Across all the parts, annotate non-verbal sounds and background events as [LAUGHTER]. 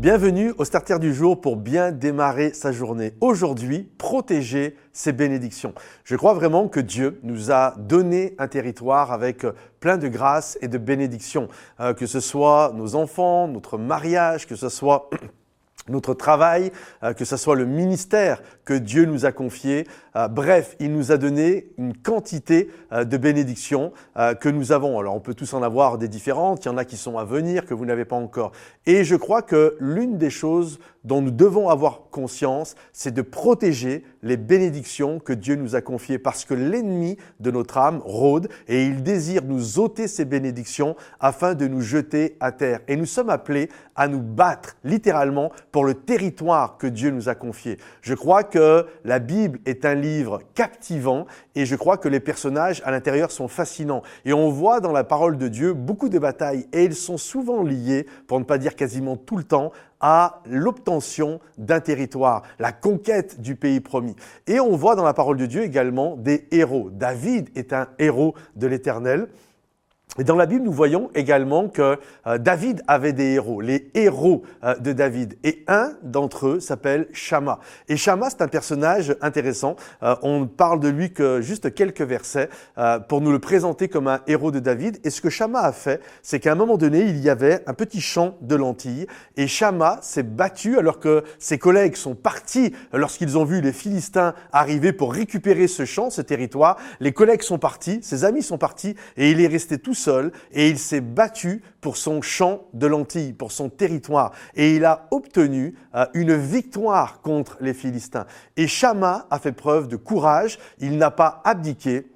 Bienvenue au Starter du jour pour bien démarrer sa journée. Aujourd'hui, protéger ses bénédictions. Je crois vraiment que Dieu nous a donné un territoire avec plein de grâces et de bénédictions, euh, que ce soit nos enfants, notre mariage, que ce soit [CLEARS THROAT] notre travail, euh, que ce soit le ministère que Dieu nous a confié. Euh, bref, il nous a donné une quantité euh, de bénédictions que nous avons. Alors on peut tous en avoir des différentes, il y en a qui sont à venir, que vous n'avez pas encore. Et je crois que l'une des choses dont nous devons avoir conscience, c'est de protéger les bénédictions que Dieu nous a confiées, parce que l'ennemi de notre âme rôde et il désire nous ôter ces bénédictions afin de nous jeter à terre. Et nous sommes appelés à nous battre littéralement pour le territoire que Dieu nous a confié. Je crois que la Bible est un livre captivant et je crois que les personnages à l'intérieur sont fascinants. Et on voit dans la parole de Dieu beaucoup de batailles et ils sont souvent liés, pour ne pas dire quasiment tout le temps, à l'obtention d'un territoire, la conquête du pays promis. Et on voit dans la parole de Dieu également des héros. David est un héros de l'Éternel. Et dans la Bible, nous voyons également que euh, David avait des héros, les héros euh, de David. Et un d'entre eux s'appelle Shama. Et Shama, c'est un personnage intéressant. Euh, on parle de lui que juste quelques versets pour nous le présenter comme un héros de David. Et ce que Shama a fait, c'est qu'à un moment donné, il y avait un petit champ de lentilles. Et Shama s'est battu alors que ses collègues sont partis lorsqu'ils ont vu les Philistins arriver pour récupérer ce champ, ce territoire. Les collègues sont partis, ses amis sont partis, et il est resté tout et il s'est battu pour son champ de lentilles, pour son territoire. Et il a obtenu euh, une victoire contre les Philistins. Et Shama a fait preuve de courage, il n'a pas abdiqué.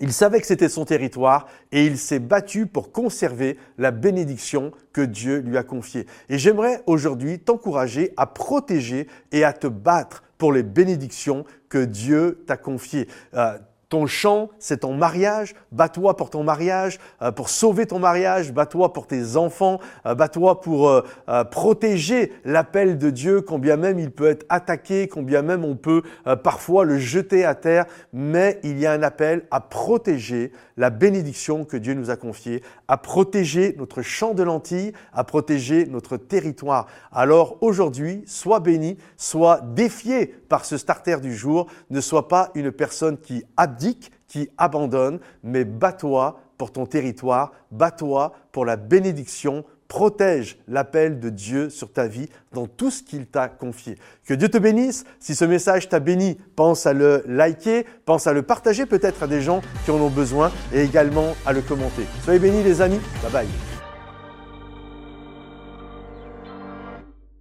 Il savait que c'était son territoire et il s'est battu pour conserver la bénédiction que Dieu lui a confiée. Et j'aimerais aujourd'hui t'encourager à protéger et à te battre pour les bénédictions que Dieu t'a confiées. Euh, ton chant, c'est ton mariage. Bats-toi pour ton mariage, euh, pour sauver ton mariage. Bats-toi pour tes enfants. Euh, bats-toi pour euh, protéger l'appel de Dieu, combien même il peut être attaqué, combien même on peut parfois le jeter à terre. Mais il y a un appel à protéger la bénédiction que Dieu nous a confiée, à protéger notre champ de lentilles, à protéger notre territoire. Alors aujourd'hui, sois béni, sois défié par ce starter du jour. Ne sois pas une personne qui qui abandonne, mais bats-toi pour ton territoire, bats-toi pour la bénédiction, protège l'appel de Dieu sur ta vie dans tout ce qu'il t'a confié. Que Dieu te bénisse. Si ce message t'a béni, pense à le liker, pense à le partager peut-être à des gens qui en ont besoin et également à le commenter. Soyez bénis les amis. Bye bye.